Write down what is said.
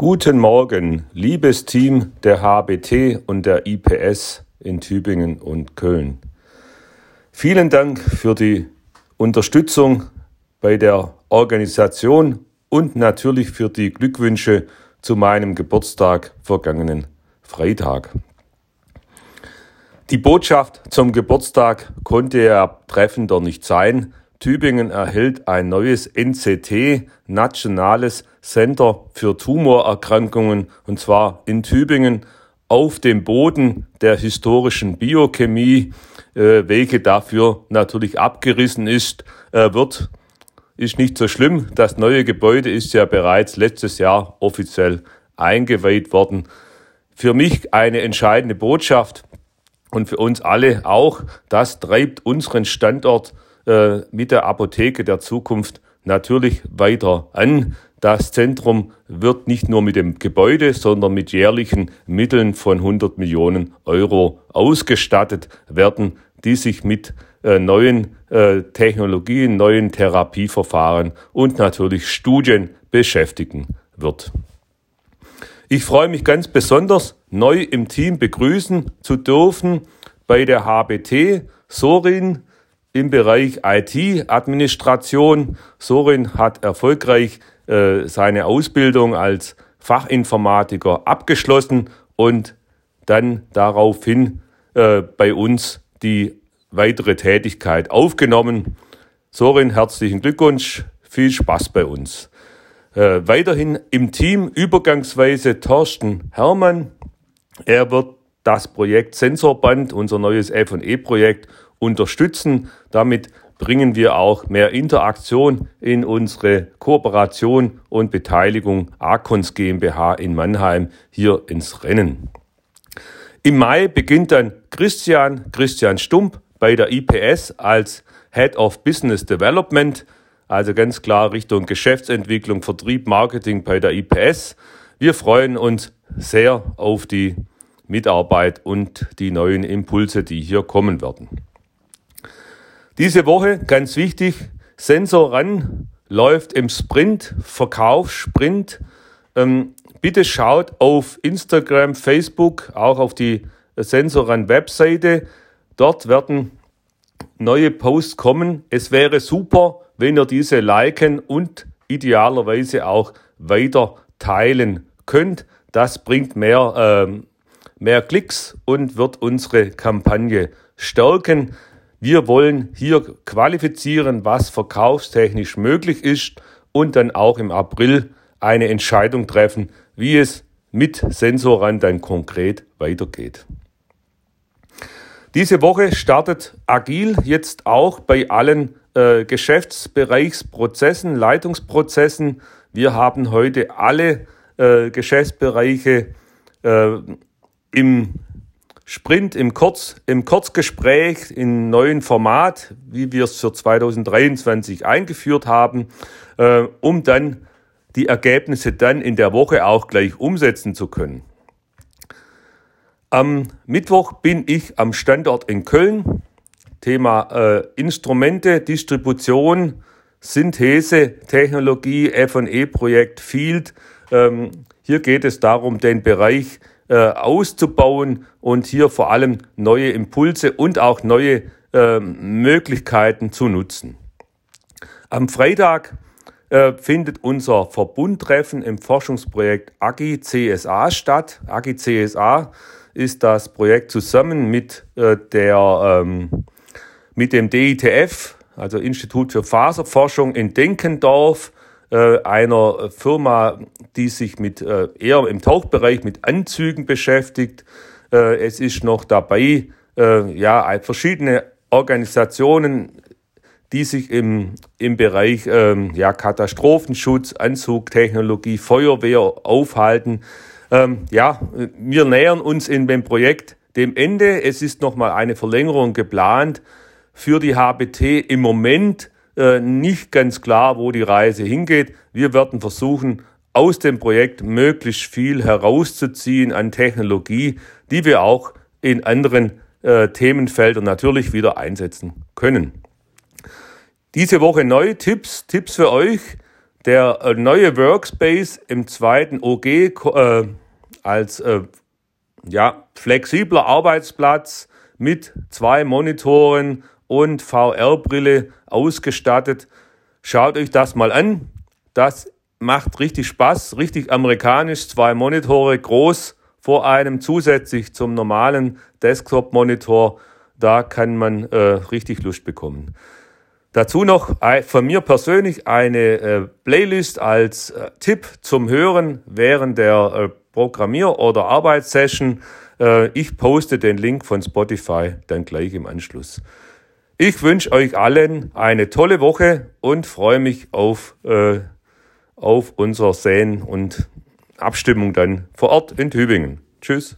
Guten Morgen, liebes Team der HBT und der IPS in Tübingen und Köln. Vielen Dank für die Unterstützung bei der Organisation und natürlich für die Glückwünsche zu meinem Geburtstag vergangenen Freitag. Die Botschaft zum Geburtstag konnte ja treffender nicht sein. Tübingen erhält ein neues NCT, Nationales Center für Tumorerkrankungen, und zwar in Tübingen auf dem Boden der historischen Biochemie, äh, welche dafür natürlich abgerissen ist, äh, wird. Ist nicht so schlimm. Das neue Gebäude ist ja bereits letztes Jahr offiziell eingeweiht worden. Für mich eine entscheidende Botschaft und für uns alle auch. Das treibt unseren Standort äh, mit der Apotheke der Zukunft natürlich weiter an. Das Zentrum wird nicht nur mit dem Gebäude, sondern mit jährlichen Mitteln von 100 Millionen Euro ausgestattet werden, die sich mit äh, neuen äh, Technologien, neuen Therapieverfahren und natürlich Studien beschäftigen wird. Ich freue mich ganz besonders, neu im Team begrüßen zu dürfen bei der HBT Sorin im Bereich IT-Administration. Sorin hat erfolgreich äh, seine Ausbildung als Fachinformatiker abgeschlossen und dann daraufhin äh, bei uns die weitere Tätigkeit aufgenommen. Sorin, herzlichen Glückwunsch, viel Spaß bei uns. Äh, weiterhin im Team übergangsweise Thorsten Hermann. Er wird das Projekt Sensorband, unser neues F&E-Projekt, unterstützen. Damit bringen wir auch mehr Interaktion in unsere Kooperation und Beteiligung Akons GmbH in Mannheim hier ins Rennen. Im Mai beginnt dann Christian, Christian Stump bei der IPS als Head of Business Development, also ganz klar Richtung Geschäftsentwicklung, Vertrieb, Marketing bei der IPS. Wir freuen uns sehr auf die Mitarbeit und die neuen Impulse, die hier kommen werden. Diese Woche, ganz wichtig, Sensor ran läuft im Sprint, Verkaufssprint. Ähm, bitte schaut auf Instagram, Facebook, auch auf die Sensoran Webseite. Dort werden neue Posts kommen. Es wäre super, wenn ihr diese liken und idealerweise auch weiter teilen könnt. Das bringt mehr, ähm, mehr Klicks und wird unsere Kampagne stärken. Wir wollen hier qualifizieren, was verkaufstechnisch möglich ist und dann auch im April eine Entscheidung treffen, wie es mit Sensoran dann konkret weitergeht. Diese Woche startet Agil jetzt auch bei allen äh, Geschäftsbereichsprozessen, Leitungsprozessen. Wir haben heute alle äh, Geschäftsbereiche äh, im Sprint im, Kurz, im Kurzgespräch in neuen Format, wie wir es für 2023 eingeführt haben, äh, um dann die Ergebnisse dann in der Woche auch gleich umsetzen zu können. Am Mittwoch bin ich am Standort in Köln. Thema äh, Instrumente, Distribution, Synthese, Technologie, F&E-Projekt, Field. Ähm, hier geht es darum, den Bereich äh, auszubauen und hier vor allem neue Impulse und auch neue äh, Möglichkeiten zu nutzen. Am Freitag äh, findet unser Verbundtreffen im Forschungsprojekt AGI CSA statt. AGI CSA ist das Projekt zusammen mit, äh, der, ähm, mit dem DITF, also Institut für Faserforschung in Denkendorf, äh, einer Firma, die sich mit äh, eher im Tauchbereich mit Anzügen beschäftigt. Äh, es ist noch dabei, ja, verschiedene Organisationen, die sich im, im Bereich ähm, ja, Katastrophenschutz, Anzugtechnologie, Feuerwehr aufhalten. Ähm, ja, wir nähern uns in dem Projekt dem Ende. Es ist nochmal eine Verlängerung geplant für die HBT im Moment äh, nicht ganz klar, wo die Reise hingeht. Wir werden versuchen, aus dem Projekt möglichst viel herauszuziehen an Technologie, die wir auch in anderen äh, Themenfeldern natürlich wieder einsetzen können. Diese Woche neue Tipps, Tipps für euch. Der äh, neue Workspace im zweiten OG äh, als äh, ja, flexibler Arbeitsplatz mit zwei Monitoren und VR-Brille ausgestattet. Schaut euch das mal an. Das macht richtig Spaß, richtig amerikanisch. Zwei Monitore groß vor einem zusätzlich zum normalen Desktop-Monitor. Da kann man äh, richtig Lust bekommen. Dazu noch von mir persönlich eine äh, Playlist als äh, Tipp zum Hören während der äh, Programmier- oder Arbeitssession. Äh, ich poste den Link von Spotify dann gleich im Anschluss. Ich wünsche euch allen eine tolle Woche und freue mich auf, äh, auf unser Sehen und Abstimmung dann vor Ort in Tübingen. Tschüss.